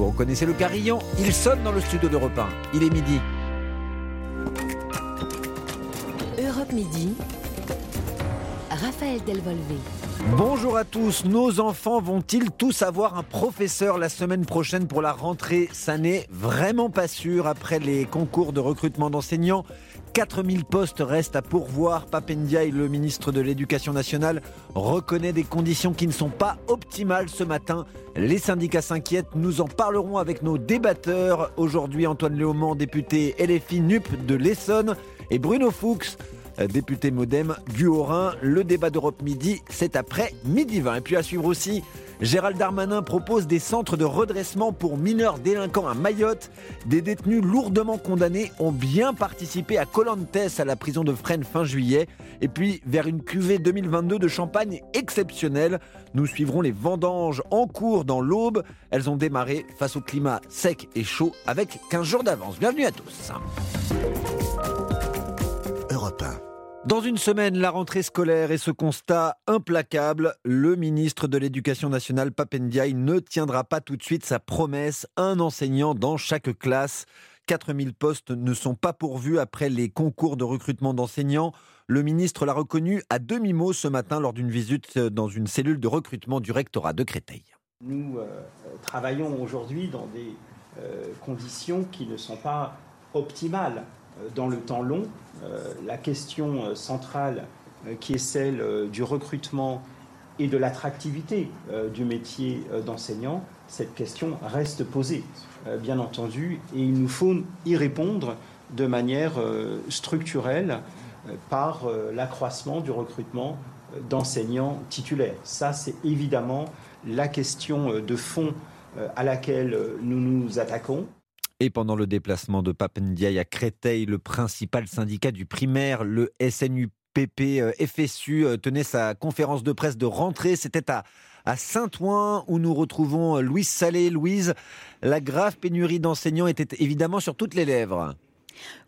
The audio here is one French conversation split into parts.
Vous reconnaissez le carillon? Il sonne dans le studio d'Europe 1. Il est midi. Europe Midi. Raphaël Delvolvé. Bonjour à tous. Nos enfants vont-ils tous avoir un professeur la semaine prochaine pour la rentrée? Ça n'est vraiment pas sûr après les concours de recrutement d'enseignants. 4000 postes restent à pourvoir. Papendiaï, le ministre de l'Éducation nationale, reconnaît des conditions qui ne sont pas optimales ce matin. Les syndicats s'inquiètent. Nous en parlerons avec nos débatteurs. Aujourd'hui, Antoine Léaumont, député LFI NUP de l'Essonne, et Bruno Fuchs, député modem du Haut-Rhin. Le débat d'Europe Midi, c'est après midi 20. Et puis à suivre aussi, Gérald Darmanin propose des centres de redressement pour mineurs délinquants à Mayotte. Des détenus lourdement condamnés ont bien participé à Colantes à la prison de Fresnes fin juillet. Et puis vers une cuvée 2022 de champagne exceptionnelle, nous suivrons les vendanges en cours dans l'Aube. Elles ont démarré face au climat sec et chaud avec 15 jours d'avance. Bienvenue à tous. Europe 1. Dans une semaine, la rentrée scolaire et ce constat implacable, le ministre de l'Éducation nationale, Papendiaï, ne tiendra pas tout de suite sa promesse, un enseignant dans chaque classe. 4000 postes ne sont pas pourvus après les concours de recrutement d'enseignants. Le ministre l'a reconnu à demi-mot ce matin lors d'une visite dans une cellule de recrutement du rectorat de Créteil. Nous euh, travaillons aujourd'hui dans des euh, conditions qui ne sont pas optimales. Euh, dans le temps long. Euh, la question euh, centrale qui est celle du recrutement et de l'attractivité du métier d'enseignant, cette question reste posée, bien entendu, et il nous faut y répondre de manière structurelle par l'accroissement du recrutement d'enseignants titulaires. Ça, c'est évidemment la question de fond à laquelle nous nous attaquons. Et pendant le déplacement de Papendiaï à Créteil, le principal syndicat du primaire, le SNUPP euh, FSU, euh, tenait sa conférence de presse de rentrée. C'était à, à Saint-Ouen où nous retrouvons euh, Louise Salé. Louise, la grave pénurie d'enseignants était évidemment sur toutes les lèvres.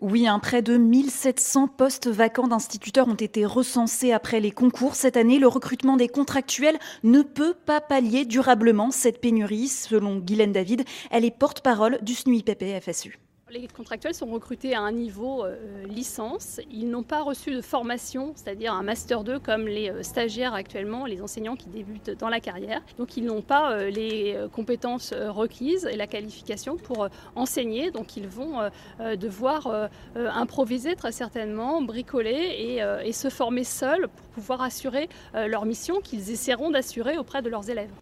Oui, un près de 1700 postes vacants d'instituteurs ont été recensés après les concours. Cette année, le recrutement des contractuels ne peut pas pallier durablement cette pénurie, selon Guylaine David. Elle est porte-parole du SNUIPP-FSU. Les contractuels sont recrutés à un niveau euh, licence. Ils n'ont pas reçu de formation, c'est-à-dire un master 2 comme les euh, stagiaires actuellement, les enseignants qui débutent dans la carrière. Donc ils n'ont pas euh, les compétences requises et la qualification pour enseigner. Donc ils vont devoir improviser très certainement, bricoler et, et se former seuls pour pouvoir assurer leur mission qu'ils essaieront d'assurer auprès de leurs élèves.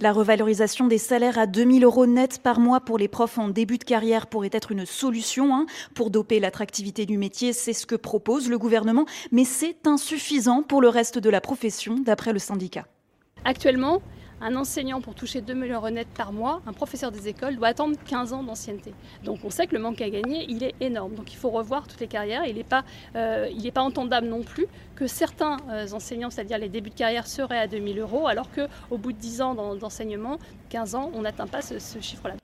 La revalorisation des salaires à 2000 euros net par mois pour les profs en début de carrière pourrait être une solution hein, pour doper l'attractivité du métier. C'est ce que propose le gouvernement, mais c'est insuffisant pour le reste de la profession, d'après le syndicat. Actuellement, un enseignant pour toucher 2 millions d'euros net par mois, un professeur des écoles doit attendre 15 ans d'ancienneté. Donc on sait que le manque à gagner, il est énorme. Donc il faut revoir toutes les carrières. Il n'est pas, euh, pas entendable non plus que certains euh, enseignants, c'est-à-dire les débuts de carrière, seraient à 2000 euros, alors qu'au bout de 10 ans d'enseignement, 15 ans, on n'atteint pas ce chiffre-là.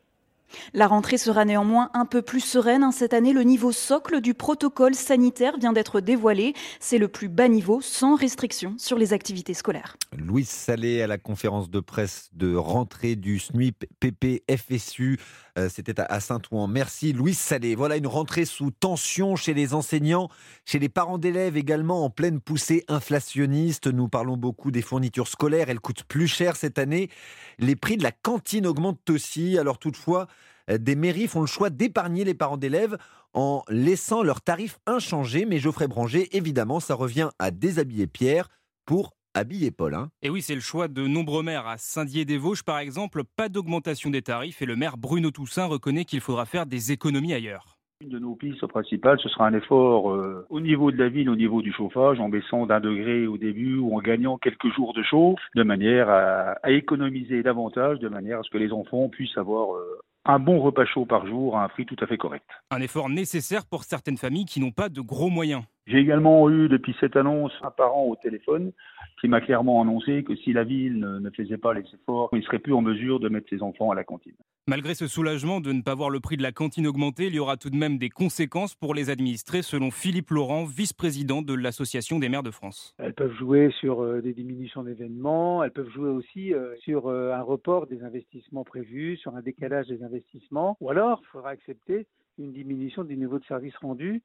La rentrée sera néanmoins un peu plus sereine. Hein. Cette année, le niveau socle du protocole sanitaire vient d'être dévoilé. C'est le plus bas niveau sans restriction sur les activités scolaires. Louise Salé à la conférence de presse de rentrée du SNUIP PP FSU. Euh, c'était à Saint-Ouen. Merci Louise Salé. Voilà une rentrée sous tension chez les enseignants, chez les parents d'élèves également en pleine poussée inflationniste. Nous parlons beaucoup des fournitures scolaires. Elles coûtent plus cher cette année. Les prix de la cantine augmentent aussi. Alors toutefois, euh, des mairies font le choix d'épargner les parents d'élèves en laissant leurs tarifs inchangés. Mais Geoffrey Branger, évidemment, ça revient à déshabiller Pierre pour habiller Paul. Hein. Et oui, c'est le choix de nombreux maires. À Saint-Dié-des-Vosges, par exemple, pas d'augmentation des tarifs et le maire Bruno Toussaint reconnaît qu'il faudra faire des économies ailleurs. Une de nos pistes principales, ce sera un effort euh, au niveau de la ville, au niveau du chauffage, en baissant d'un degré au début ou en gagnant quelques jours de chaud, de manière à, économiser davantage, de manière à ce que les enfants puissent avoir euh, un bon repas chaud par jour à un prix tout à fait correct. Un effort nécessaire pour certaines familles qui n'ont pas de gros moyens. J'ai également eu depuis cette annonce un parent au téléphone qui m'a clairement annoncé que si la ville ne, faisait pas les efforts, il serait plus en mesure de mettre ses enfants à la cantine. Malgré ce soulagement de ne pas voir le prix de la cantine augmenter, il y aura tout de même des conséquences pour les administrés, selon Philippe Laurent, vice-président de l'Association des maires de France. Elles peuvent jouer sur euh, des diminutions d'événements, elles peuvent jouer aussi euh, sur euh, un report des investissements prévus, sur un décalage des investissements, ou alors il faudra accepter une diminution du niveau de service rendu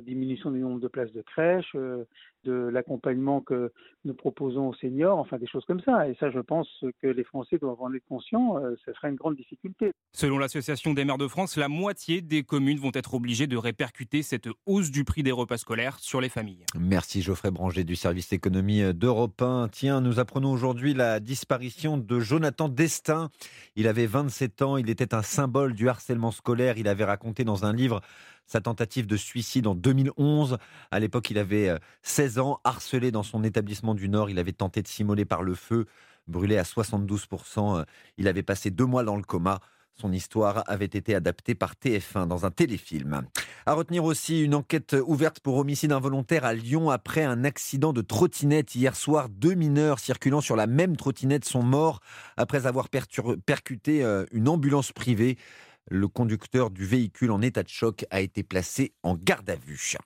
diminution du nombre de places de crèche, euh, de l'accompagnement que nous proposons aux seniors, enfin des choses comme ça. Et ça, je pense que les Français doivent en être conscients, euh, ce serait une grande difficulté. Selon l'Association des maires de France, la moitié des communes vont être obligées de répercuter cette hausse du prix des repas scolaires sur les familles. Merci Geoffrey Branger du service économie d'Europe 1. Tiens, nous apprenons aujourd'hui la disparition de Jonathan Destin. Il avait 27 ans, il était un symbole du harcèlement scolaire. Il avait raconté dans un livre sa tentative de suicide en 2011. À l'époque, il avait 16 euh, harcelé dans son établissement du Nord. Il avait tenté de s'immoler par le feu, brûlé à 72%. Il avait passé deux mois dans le coma. Son histoire avait été adaptée par TF1 dans un téléfilm. À retenir aussi une enquête ouverte pour homicide involontaire à Lyon après un accident de trottinette. Hier soir, deux mineurs circulant sur la même trottinette sont morts après avoir percuté euh, une ambulance privée. Le conducteur du véhicule en état de choc a été placé en garde à vue.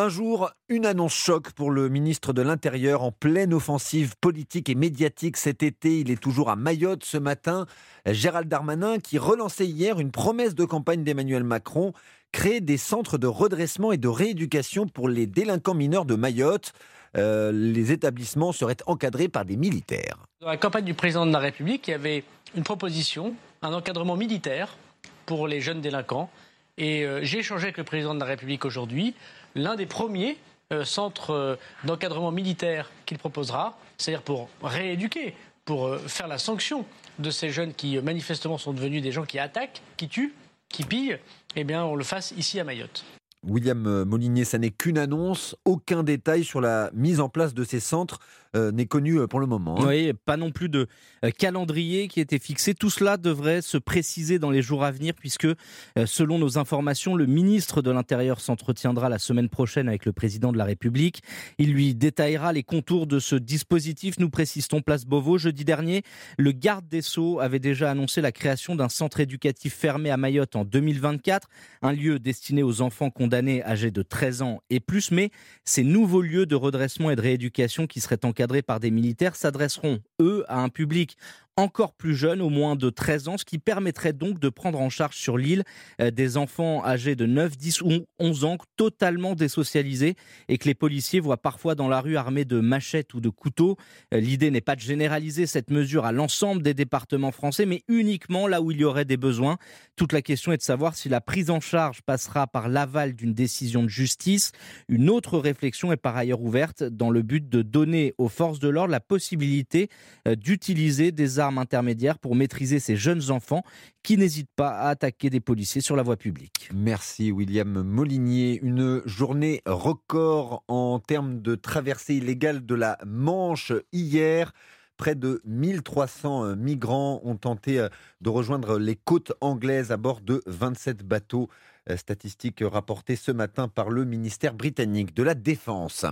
Un jour, une annonce choc pour le ministre de l'Intérieur en pleine offensive politique et médiatique cet été. Il est toujours à Mayotte ce matin. Gérald Darmanin, qui relançait hier une promesse de campagne d'Emmanuel Macron, créer des centres de redressement et de rééducation pour les délinquants mineurs de Mayotte. Euh, les établissements seraient encadrés par des militaires. Dans la campagne du président de la République, il y avait une proposition, un encadrement militaire pour les jeunes délinquants. Et euh, j'ai échangé avec le président de la République aujourd'hui. L'un des premiers euh, centres euh, d'encadrement militaire qu'il proposera, c'est-à-dire pour rééduquer, pour faire la sanction de ces jeunes qui manifestement sont devenus des gens qui attaquent, qui tuent, qui pillent, eh bien on le fasse ici à Mayotte. William Molinier, ça n'est qu'une annonce, aucun détail sur la mise en place de ces centres euh, n'est connu euh, pour le moment. Hein. Oui, pas non plus de euh, calendrier qui était fixé. Tout cela devrait se préciser dans les jours à venir puisque, selon nos informations, le ministre de l'Intérieur s'entretiendra la semaine prochaine avec le président de la République. Il lui détaillera les contours de ce dispositif. Nous précisons Place Beauvau. Jeudi dernier, le garde des Sceaux avait déjà annoncé la création d'un centre éducatif fermé à Mayotte en 2024, un lieu destiné aux enfants âgés de 13 ans et plus. Mais ces nouveaux lieux de redressement et de rééducation qui seraient en encadrés par des militaires s'adresseront, eux, à un public encore plus jeunes, au moins de 13 ans, ce qui permettrait donc de prendre en charge sur l'île euh, des enfants âgés de 9, 10 ou 11 ans totalement désocialisés et que les policiers voient parfois dans la rue armés de machettes ou de couteaux. Euh, l'idée n'est pas de généraliser cette mesure à l'ensemble des départements français, mais uniquement là où il y aurait des besoins. Toute la question est de savoir si la prise en charge passera par l'aval d'une décision de justice. Une autre réflexion est par ailleurs ouverte dans le but de donner aux forces de l'ordre la possibilité euh, d'utiliser des armes intermédiaire pour maîtriser ces jeunes enfants qui n'hésitent pas à attaquer des policiers sur la voie publique. Merci William Molinier. Une journée record en termes de traversée illégale de la Manche hier. Près de 1300 euh, migrants ont tenté euh, de rejoindre les côtes anglaises à bord de 27 bateaux statistique rapportée ce matin par le ministère britannique de la Défense.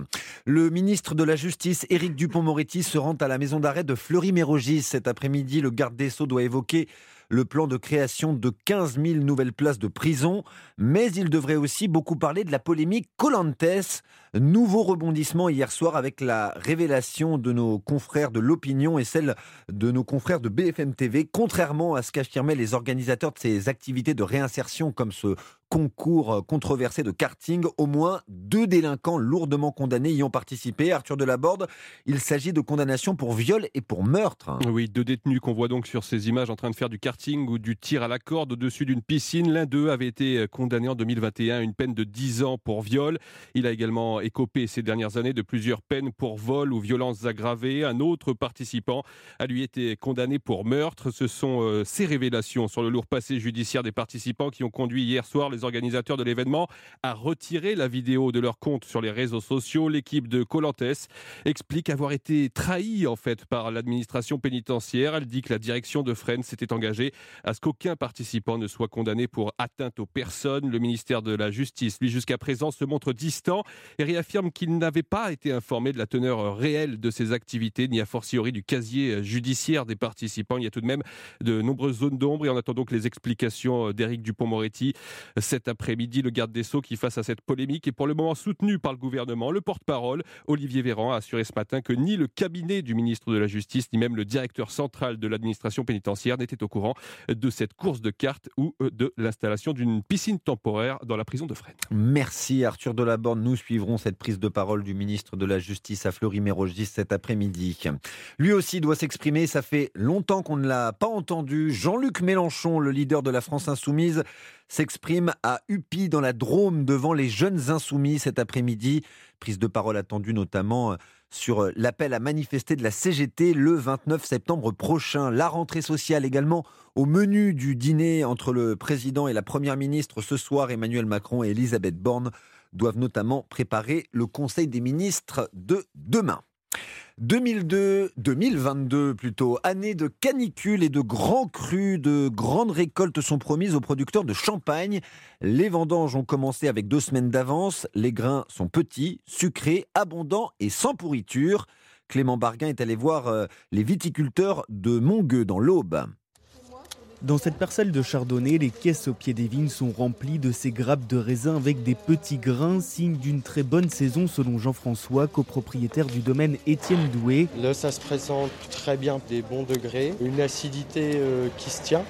Le ministre de la Justice, Éric Dupont-Moretti, se rend à la maison d'arrêt de Fleury-Mérogis cet après-midi. Le garde des Sceaux doit évoquer le plan de création de 15 000 nouvelles places de prison, mais il devrait aussi beaucoup parler de la polémique Colantes. Nouveau rebondissement hier soir avec la révélation de nos confrères de l'opinion et celle de nos confrères de BFM TV, contrairement à ce qu'affirmaient les organisateurs de ces activités de réinsertion comme ce concours controversé de karting. Au moins deux délinquants lourdement condamnés y ont participé. Arthur Delaborde, il s'agit de condamnations pour viol et pour meurtre. Oui, deux détenus qu'on voit donc sur ces images en train de faire du karting ou du tir à la corde au-dessus d'une piscine. L'un d'eux avait été condamné en 2021 à une peine de 10 ans pour viol. Il a également écopé ces dernières années de plusieurs peines pour vol ou violences aggravées. Un autre participant a lui été condamné pour meurtre. Ce sont euh, ces révélations sur le lourd passé judiciaire des participants qui ont conduit hier soir les organisateurs de l'événement à retirer la vidéo de leur compte sur les réseaux sociaux. L'équipe de Colantes explique avoir été trahie en fait par l'administration pénitentiaire. Elle dit que la direction de Fresnes s'était engagée à ce qu'aucun participant ne soit condamné pour atteinte aux personnes. Le ministère de la Justice, lui jusqu'à présent, se montre distant et réaffirme qu'il n'avait pas été informé de la teneur réelle de ces activités, ni a fortiori du casier judiciaire des participants. Il y a tout de même de nombreuses zones d'ombre et on attend donc les explications d'Éric Dupont-Moretti cet après-midi, le garde des Sceaux qui, face à cette polémique, est pour le moment soutenu par le gouvernement. Le porte-parole, Olivier Véran, a assuré ce matin que ni le cabinet du ministre de la Justice, ni même le directeur central de l'administration pénitentiaire n'étaient au courant de cette course de cartes ou de l'installation d'une piscine temporaire dans la prison de Fresnes. Merci Arthur Delaborde. Nous suivrons cette prise de parole du ministre de la Justice à Fleury-Mérogis cet après-midi. Lui aussi doit s'exprimer. Ça fait longtemps qu'on ne l'a pas entendu. Jean-Luc Mélenchon, le leader de la France Insoumise, s'exprime à Upi dans la Drôme devant les jeunes insoumis cet après-midi. Prise de parole attendue notamment euh, sur euh, l'appel à manifester de la CGT le 29 septembre prochain. La rentrée sociale également au menu du dîner entre le président et la première ministre ce soir. Emmanuel Macron et Elisabeth Borne doivent notamment préparer le Conseil des ministres de demain. 2002, 2022 plutôt, année de canicule et de grands crus, de grandes récoltes sont promises aux producteurs de champagne. Les vendanges ont commencé avec deux semaines d'avance. Les grains sont petits, sucrés, abondants et sans pourriture. Clément Barguin est allé voir euh, les viticulteurs de Montgueux dans l'Aube. Dans cette parcelle de chardonnay, les caisses au pied des vignes sont remplies de ces grappes de raisin avec des petits grains, signe d'une très bonne saison selon Jean-François, copropriétaire du domaine Étienne Doué. Là, ça se présente très bien, des bons degrés, une acidité euh, qui se tient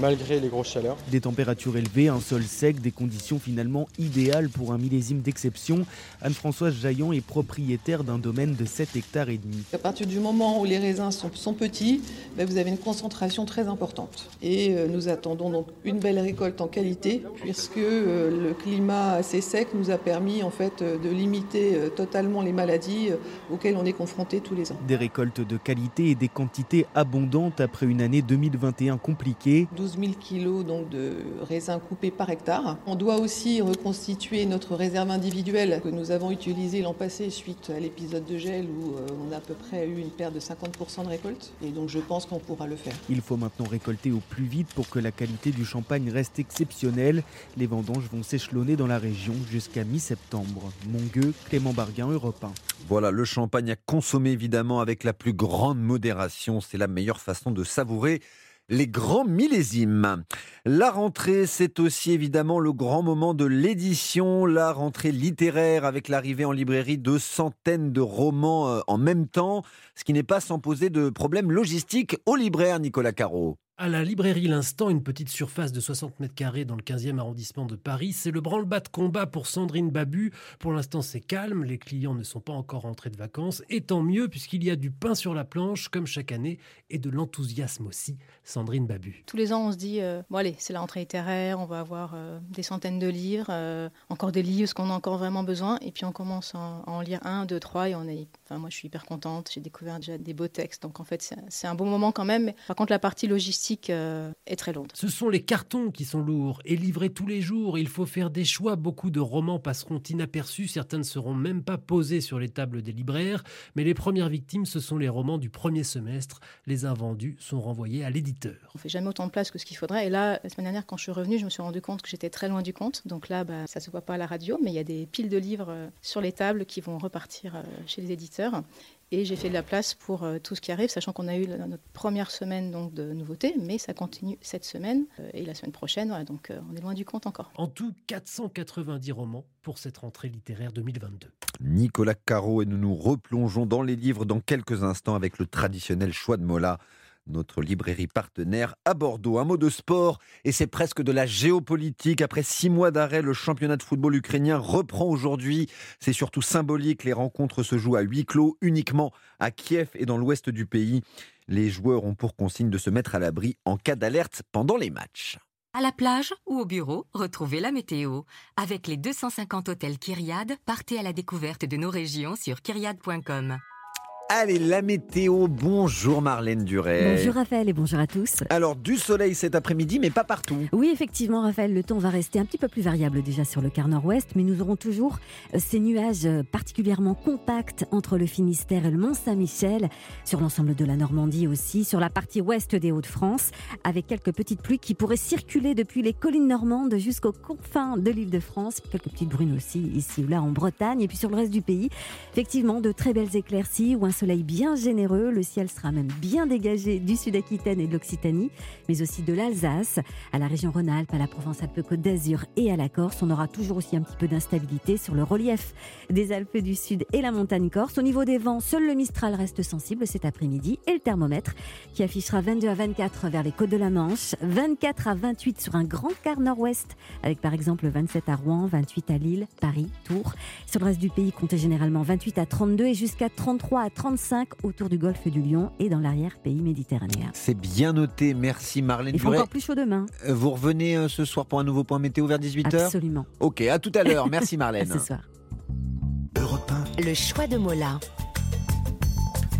malgré les grosses chaleurs. Des températures élevées, un sol sec, des conditions finalement idéales pour un millésime d'exception. Anne-Françoise Jaillon est propriétaire d'un domaine de 7 hectares et demi. À partir du moment où les raisins sont, petits, ben, vous avez une concentration très importante. Et euh, nous attendons donc une belle récolte en qualité, puisque euh, le climat assez sec nous a permis en fait euh, de limiter totalement les maladies auxquelles on est confronté tous les ans. Des récoltes de qualité et des quantités abondantes après une année 2021 compliquée. 12 000 kilos donc, de raisins coupés par hectare. On doit aussi reconstituer notre réserve individuelle que nous avons utilisée l'an passé suite à l'épisode de gel où euh, on a à peu près eu une perte de 50% de récolte. Et donc je pense qu'on pourra le faire. Il faut maintenant récolter au plus vite pour que la qualité du champagne reste exceptionnelle. Les vendanges vont s'échelonner dans la région jusqu'à mi-septembre. Mongueux, Clément Barguin, Europe 1. Voilà, le champagne à consommer évidemment avec la plus grande modération. C'est la meilleure façon de savourer les grands millésimes. La rentrée, c'est aussi évidemment le grand moment de l'édition, la rentrée littéraire avec l'arrivée en librairie de centaines de romans euh, en même temps, ce qui n'est pas sans poser de problèmes logistiques aux libraires, Nicolas Caro. À la librairie L'Instant, une petite surface de 60 mètres carrés dans le 15e arrondissement de Paris, c'est le branle-bas de combat pour Sandrine Babu. Pour l'instant, c'est calme, les clients ne sont pas encore rentrés de vacances, et tant mieux puisqu'il y a du pain sur la planche, comme chaque année, et de l'enthousiasme aussi. Sandrine Babu. Tous les ans, on se dit, euh, bon allez, c'est la rentrée littéraire, on va avoir euh, des centaines de livres, euh, encore des livres, ce qu'on a encore vraiment besoin, et puis on commence à en, lire un, deux, trois, et on est, enfin moi je suis hyper contente, j'ai découvert déjà des beaux textes, donc en fait c'est un bon moment quand même. par contre, la partie logistique, euh, est très lourde. Ce sont les cartons qui sont lourds et livrés tous les jours. Il faut faire des choix. Beaucoup de romans passeront inaperçus. Certains ne seront même pas posés sur les tables des libraires. Mais les premières victimes, ce sont les romans du premier semestre. Les invendus sont renvoyés à l'éditeur. On fait jamais autant de place que ce qu'il faudrait. Et là, la semaine dernière, quand je suis revenue, je me suis rendu compte que j'étais très loin du compte. Donc là, bah, ça se voit pas à la radio, mais il y a des piles de livres euh, sur les tables qui vont repartir euh, chez les éditeurs et j'ai fait de la place pour euh, tout ce qui arrive, sachant qu'on a eu notre première semaine donc, de nouveautés, mais ça continue cette semaine euh, et la semaine prochaine, donc euh, on est loin du compte encore. En tout, 490 romans pour cette rentrée littéraire 2022. Nicolas Caro et nous nous replongeons dans les livres dans quelques instants avec le traditionnel choix de Mola notre librairie partenaire à Bordeaux. Un mot de sport, et c'est presque de la géopolitique. Après six mois d'arrêt, le championnat de football ukrainien reprend aujourd'hui. C'est surtout symbolique, les rencontres se jouent à huis clos, uniquement à Kiev et dans l'ouest du pays. Les joueurs ont pour consigne de se mettre à l'abri en cas d'alerte pendant les matchs. À la plage ou au bureau, retrouvez la météo. Avec les 250 hôtels Kyriade, partez à la découverte de nos régions sur kyriade.com. Allez, la météo. Bonjour Marlène Duret. Bonjour Raphaël et bonjour à tous. Alors, du soleil cet après-midi, mais pas partout. Oui, effectivement, Raphaël, le temps va rester un petit peu plus variable déjà sur le quart nord-ouest, mais nous aurons toujours euh, ces nuages euh, particulièrement compacts entre le Finistère et le Mont-Saint-Michel, sur l'ensemble de la Normandie aussi, sur la partie ouest des Hauts-de-France, avec quelques petites pluies qui pourraient circuler depuis les collines normandes jusqu'aux confins de l'île de France, quelques petites brunes aussi ici ou là en Bretagne, et puis sur le reste du pays, effectivement, de très belles éclaircies ou un soleil bien généreux. Le ciel sera même bien dégagé du Sud-Aquitaine et de l'Occitanie, mais aussi de l'Alsace, à la région Rhône-Alpes, à la Provence-Alpes-Côte d'Azur et à la Corse. On aura toujours aussi un petit peu d'instabilité sur le relief des Alpes du Sud et la montagne corse. Au niveau des vents, seul le Mistral reste sensible cet après-midi et le thermomètre qui affichera 22 à 24 vers les côtes de la Manche, 24 à 28 sur un grand quart nord-ouest, avec par exemple 27 à Rouen, 28 à Lille, Paris, Tours. Sur le reste du pays, comptez généralement 28 à 32 et jusqu'à 33 à 35 autour du golfe du Lion et dans l'arrière-pays méditerranéen. C'est bien noté. Merci Marlène Il fait encore plus chaud demain. Euh, Vous revenez euh, ce soir pour un nouveau point météo vers 18h Absolument. Ok, à tout à l'heure. Merci Marlène. À ce soir. Le choix de Mola.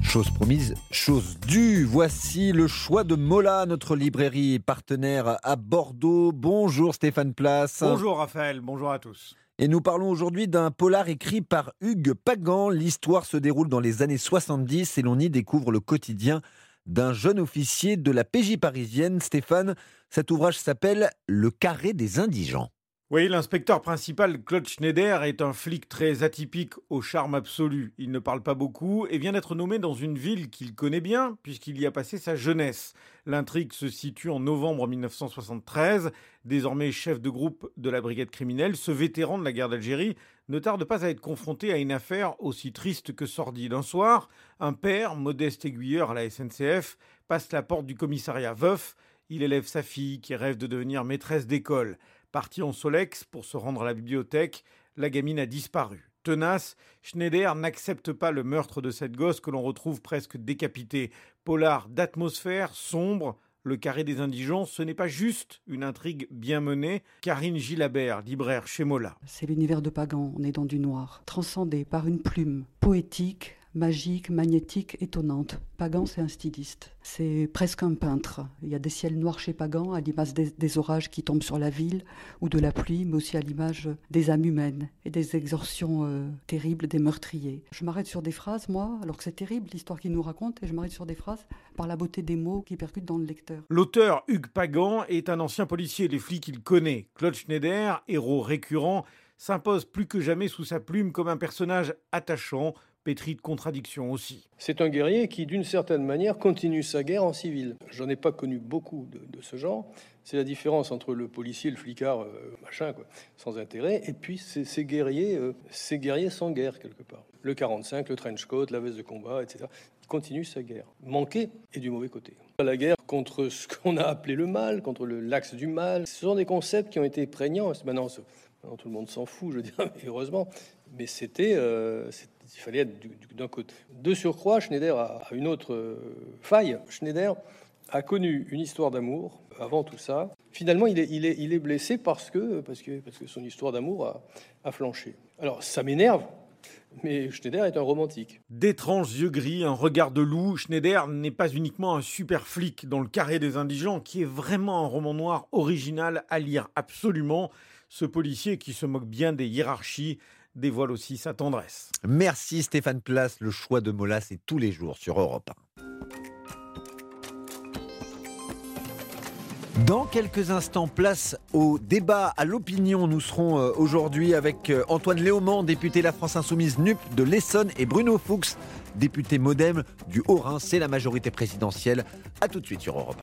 Chose promise, chose due. Voici le choix de Mola, notre librairie partenaire à Bordeaux. Bonjour Stéphane Place. Bonjour Raphaël, bonjour à tous. Et nous parlons aujourd'hui d'un polar écrit par Hugues Pagan. L'histoire se déroule dans les années 70 et l'on y découvre le quotidien d'un jeune officier de la PJ parisienne. Stéphane, cet ouvrage s'appelle Le carré des indigents. Oui, l'inspecteur principal Claude Schneider est un flic très atypique au charme absolu. Il ne parle pas beaucoup et vient d'être nommé dans une ville qu'il connaît bien puisqu'il y a passé sa jeunesse. L'intrigue se situe en novembre 1973. Désormais chef de groupe de la brigade criminelle, ce vétéran de la guerre d'Algérie ne tarde pas à être confronté à une affaire aussi triste que sordide. Un soir, un père, modeste aiguilleur à la SNCF, passe la porte du commissariat veuf. Il élève sa fille qui rêve de devenir maîtresse d'école. Parti en Solex pour se rendre à la bibliothèque, la gamine a disparu. Tenace, Schneider n'accepte pas le meurtre de cette gosse que l'on retrouve presque décapitée. Polar d'atmosphère sombre, le carré des indigents, ce n'est pas juste une intrigue bien menée. Karine Gilabert, libraire chez Mola. C'est l'univers de Pagan, on dans du noir, transcendé par une plume poétique, magique, magnétique, étonnante. Pagan, c'est un styliste. C'est presque un peintre. Il y a des ciels noirs chez Pagan, à l'image des, orages qui tombent sur la ville, ou de la pluie, mais aussi à l'image des âmes humaines et des exorcions euh, terribles des meurtriers. Je m'arrête sur des phrases, moi, alors que c'est terrible l'histoire qu'il nous raconte, et je m'arrête sur des phrases par la beauté des mots qui percutent dans le lecteur. L'auteur Hugues Pagan est un ancien policier, les flics il connaît. Claude Schneider, héros récurrent, s'impose plus que jamais sous sa plume comme un personnage attachant, pétri de contradictions aussi. C'est un guerrier qui, d'une certaine manière, continue sa guerre en civil. J'en ai pas connu beaucoup de, ce genre. C'est la différence entre le policier, le flicard, euh, machin, quoi, sans intérêt, et puis ces guerriers, euh, ces guerriers sans guerre quelque part. Le 45, le trench coat, la veste de combat, etc. Il continue sa guerre, manqué et du mauvais côté. La guerre contre ce qu'on a appelé le mal, contre l'axe du mal, ce sont des concepts qui ont été prégnants. Maintenant, maintenant tout le monde s'en fout, je veux dire, heureusement. Mais c'était, euh, il fallait être d'un côté. De surcroît, Schneider a une autre euh, faille. Schneider a connu une histoire d'amour avant tout ça. Finalement, il est, blessé parce que, parce, que, parce que son histoire d'amour a, a flanché. Alors, ça m'énerve, mais Schneider est un romantique. D'étranges yeux gris, un regard de loup, Schneider n'est pas uniquement un super flic dans le carré des indigents, qui est vraiment un roman noir original à lire absolument. Ce policier qui se moque bien des hiérarchies dévoile aussi sa tendresse. Merci Stéphane Place, le choix de Mola, c'est tous les jours sur Europe 1. Dans quelques instants, place au débat, à l'opinion. Nous serons aujourd'hui avec Antoine Léaumont, député La France Insoumise NUP de l'Essonne, et Bruno Fuchs, député Modem du Haut-Rhin. C'est la majorité présidentielle. A tout de suite sur Europe.